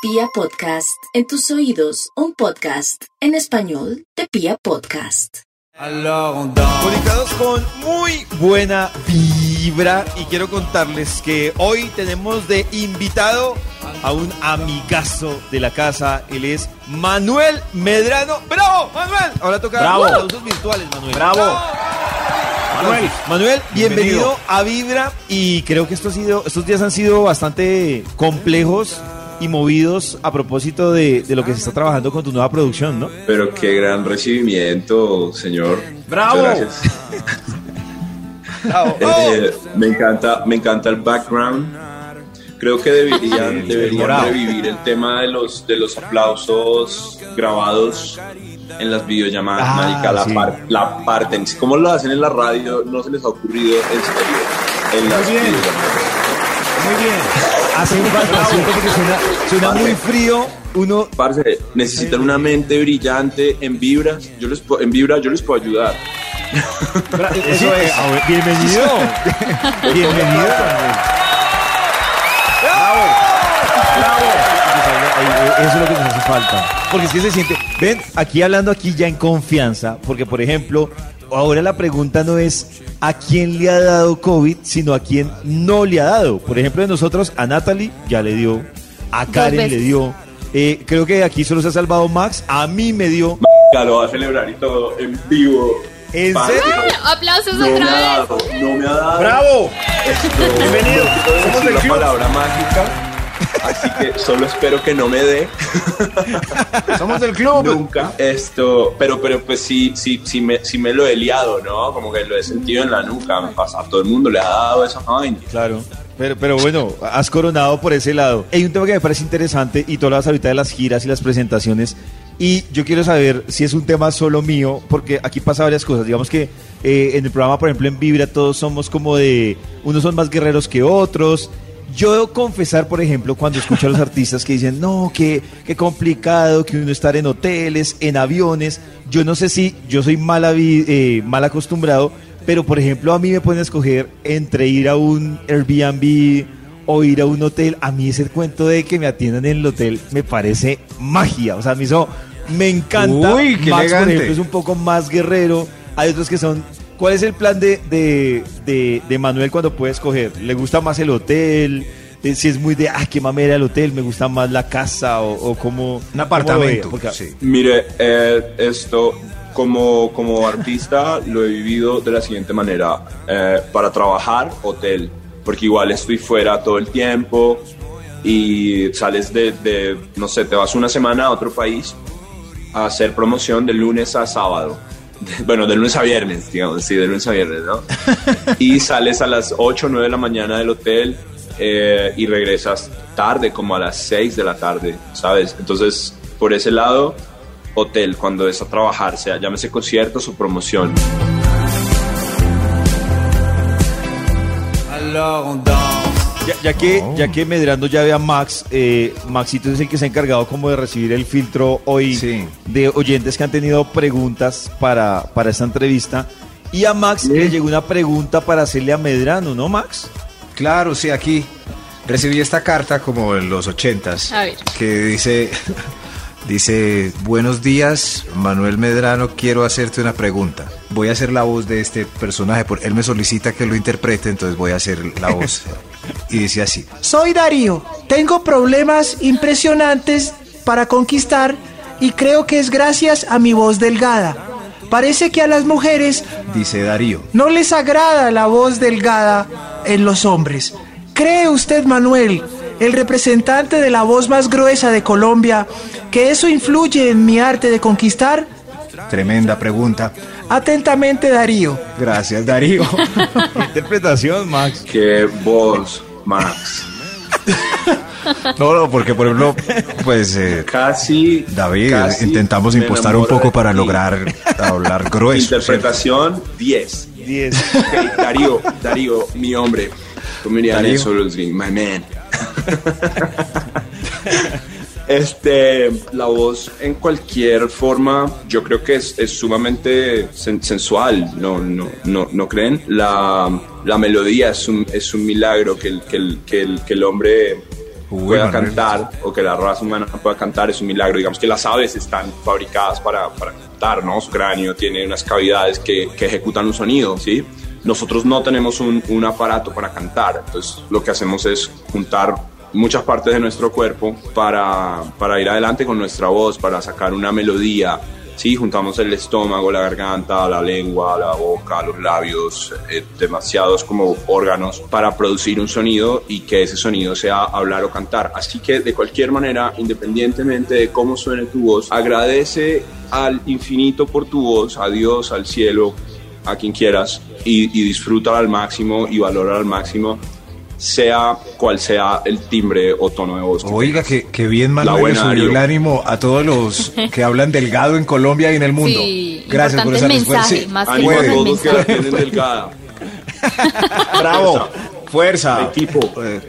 Pia Podcast, en tus oídos, un podcast en español de Pia Podcast. Conectados con muy buena vibra y quiero contarles que hoy tenemos de invitado a un amigazo de la casa. Él es Manuel Medrano. ¡Bravo, Manuel! Ahora toca Bravo. aplausos virtuales, Manuel. Bravo. Manuel. Manuel, bienvenido, Bienvenido. a Vibra y creo que esto ha sido, estos días han sido bastante complejos y movidos a propósito de, de lo que se está trabajando con tu nueva producción, ¿no? Pero qué gran recibimiento, señor. Bravo. Muchas gracias. Eh, me encanta, me encanta el background. Creo que deberían, deberían bravo. revivir el tema de los de los aplausos grabados en las videollamadas, Ah, la, sí. par- la parten. ¿Cómo lo hacen en la radio? No se les ha ocurrido en serio. En las bien. videollamadas. Muy bien. Hace un falta, siento porque suena, suena muy frío. Uno, Parce, necesitan una mente brillante en vibra. Yo les puedo- en vibra yo les puedo ayudar. Eso es. a ver, bienvenido. bienvenido. Bravo. Bravo. Eso es lo que nos hace falta. Porque es que se siente. Ven, aquí hablando aquí ya en confianza. Porque, por ejemplo, ahora la pregunta no es a quién le ha dado COVID, sino a quién no le ha dado. Por ejemplo, de nosotros, a Natalie ya le dio. A Karen le dio. Eh, creo que aquí solo se ha salvado Max. A mí me dio. Ya lo va a celebrar y todo en vivo. ¿En serio? Aplausos No me ha otra vez. dado, no me ha dado. Bravo. Esto, Bienvenido. Somos la palabra mágica, así que solo espero que no me dé Somos del club. nunca. Esto, pero, pero pues sí, sí, sí me, sí me lo he liado, ¿no? Como que lo he sentido en la nuca. Me pasa, a todo el mundo le ha dado esa vaina. Claro. Pero, pero bueno, has coronado por ese lado. Hay un tema que me parece interesante y tú hablas ahorita de las giras y las presentaciones. Y yo quiero saber si es un tema solo mío, porque aquí pasa varias cosas. Digamos que eh, en el programa, por ejemplo, en Vibra, todos somos como de. Unos son más guerreros que otros. Yo debo confesar, por ejemplo, cuando escucho a los artistas que dicen, no, que qué complicado que uno estar en hoteles, en aviones. Yo no sé si yo soy mal, eh, mal acostumbrado, pero por ejemplo, a mí me pueden escoger entre ir a un Airbnb o ir a un hotel. A mí ese cuento de que me atiendan en el hotel me parece magia. O sea, a mí eso me encanta. Uy, qué Max, elegante. por ejemplo, es un poco más guerrero. Hay otros que son. ¿Cuál es el plan de, de, de, de Manuel cuando puede escoger? ¿Le gusta más el hotel? Eh, Si es muy de, ah, qué mamera el hotel, me gusta más la casa o, o como... Un apartamento. Porque, Sí. Mire, eh, esto como, como artista lo he vivido de la siguiente manera. Eh, para trabajar, hotel, porque igual estoy fuera todo el tiempo y sales de, de, no sé, te vas una semana a otro país a hacer promoción de lunes a sábado. Bueno, de lunes a viernes, digamos, sí, de lunes a viernes, ¿no? Y sales a las 8 o 9 de la mañana del hotel eh, y regresas tarde, como a las 6 de la tarde, ¿sabes? Entonces, por ese lado, hotel, cuando es a trabajar, sea llámese conciertos o promoción. Ya, ya que, ya que Medrando ya ve a Max, eh, Maxito es el que se ha encargado como de recibir el filtro hoy Sí. de oyentes que han tenido preguntas para, para esta entrevista. Y a Max le llegó una pregunta para hacerle a Medrano, ¿no, Max? Claro, sí, aquí recibí esta carta como en los ochentas A ver. que dice, dice, buenos días, Manuel Medrano, quiero hacerte una pregunta. Voy a hacer la voz de este personaje, porque él me solicita que lo interprete, entonces voy a hacer la voz. Y dice así, Soy Darío. Tengo problemas impresionantes para conquistar y creo que es gracias a mi voz delgada. Parece que a las mujeres dice Darío. no les agrada la voz delgada en los hombres. ¿Cree usted, Manuel, el representante de la voz más gruesa de Colombia, que eso influye en mi arte de conquistar? Tremenda pregunta. Atentamente, Darío. Gracias, Darío. ¿Qué interpretación, Max? Qué voz, Max. No, no, porque por ejemplo, pues eh, Casi. David, casi intentamos impostar un poco para lograr hablar grueso. Interpretación 10. 10. Ok, Darío, Darío, mi hombre. Diría Darío. Luzgin, my man. Este, la voz en cualquier forma, yo creo que es, es sumamente sen- sensual, ¿no, no, no, ¿no creen? La, la melodía es un, es un milagro que el, que el, que el, que el hombre Uy, pueda Manuel. cantar o que la raza humana pueda cantar es un milagro. Digamos que las aves están fabricadas para, para cantar, ¿no? Su cráneo tiene unas cavidades que, que ejecutan un sonido, ¿sí? Nosotros no tenemos un, un aparato para cantar, entonces lo que hacemos es juntar muchas partes de nuestro cuerpo para, para ir adelante con nuestra voz, para sacar una melodía. Sí, juntamos el estómago, la garganta, la lengua, la boca, los labios, eh, demasiados como órganos para producir un sonido y que ese sonido sea hablar o cantar. Así que de cualquier manera, independientemente de cómo suene tu voz, agradece al infinito por tu voz, a Dios, al cielo, a quien quieras y, y al máximo y valora al máximo, sea cual sea el timbre o tono de voz. Oiga, que, que bien Manuel subió el ánimo a todos los que hablan delgado en Colombia y en el mundo. Sí, Gracias por esa el mensaje, respuesta. Sí, más que Ánimo a todos que la tienen delgada. Bravo. Fuerza. Equipo. Eh,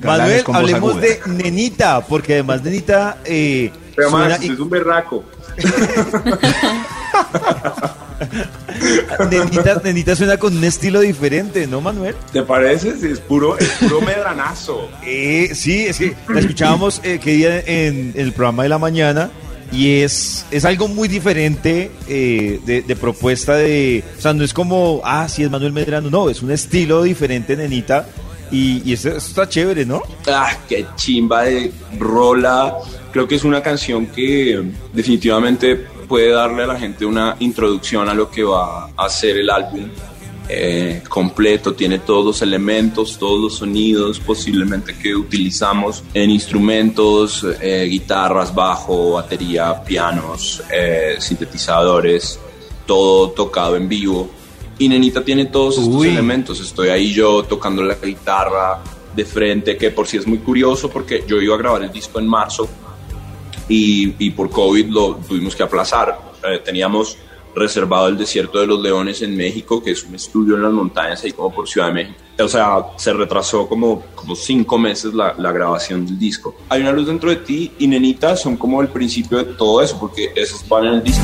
Manuel, hablemos de Nenita, porque además Nenita eh, Pero suena Max, y- es un berraco. Nenita, Nenita suena con un estilo diferente, ¿no, Manuel? ¿Te parece? Sí, Es puro, es puro medranazo. Eh, sí, es que la escuchábamos eh, que día en, el programa de la mañana y es, es algo muy diferente eh, de, de propuesta de... O sea, no es como, ah, sí, es Manuel Medrano, no, es un estilo diferente, Nenita, y, y está chévere, ¿no? Ah, qué chimba de rola. Creo que es una canción que definitivamente puede darle a la gente una introducción a lo que va a ser el álbum eh, completo. Tiene todos los elementos, todos los sonidos posiblemente que utilizamos en instrumentos, eh, guitarras, bajo, batería, pianos, eh, sintetizadores, todo tocado en vivo. Y Nenita tiene todos estos Uy. elementos. Estoy ahí yo tocando la guitarra de frente, que por si es muy curioso porque yo iba a grabar el disco en marzo y, y por COVID lo tuvimos que aplazar. Eh, teníamos reservado el Desierto de los Leones en México, que es un estudio en las montañas ahí como por Ciudad de México. O sea, se retrasó como, como cinco meses la, la grabación del disco. Hay una luz dentro de ti y Nenita son como el principio de todo eso, porque esos van en el disco.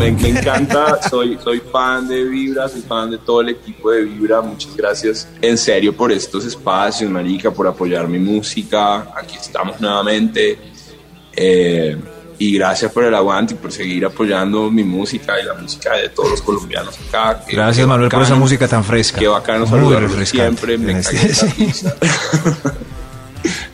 Me, me encanta, soy, soy fan de Vibra, soy fan de todo el equipo de Vibra, muchas gracias en serio por estos espacios, Marica, por apoyar mi música, aquí estamos nuevamente, Eh, y gracias por el aguante y por seguir apoyando mi música y la música de todos los colombianos acá. Gracias Manuel por esa música tan fresca. Qué bacano Muy saludarlos refrescante siempre, me este-. Bueno,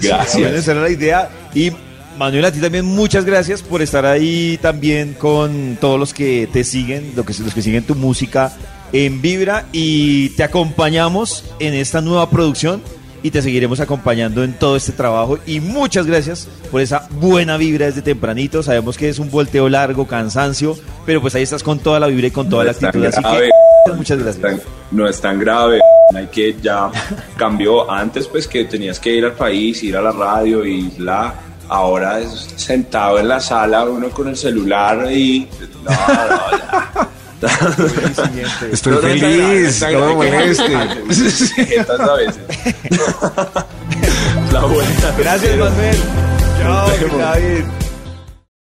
Gracias. esa era la idea. Y Manuel, a ti también muchas gracias por estar ahí también con todos los que te siguen, los que, los que siguen tu música en Vibra. Y te acompañamos en esta nueva producción y te seguiremos acompañando en todo este trabajo. Y muchas gracias por esa buena vibra desde tempranito. Sabemos que es un volteo largo, cansancio, pero pues ahí estás con toda la vibra y con toda No la actitud. Así grave. que muchas gracias. tan- no es tan grave. Hay que ya cambió antes, pues que tenías que ir al país, ir a la radio y la. Ahora es sentado en la sala, uno con el celular y. No, no, ya. Estoy No, feliz, no me grave, que- moleste. Jetas a veces. La vuelta. Gracias, Manuel. Chao. David.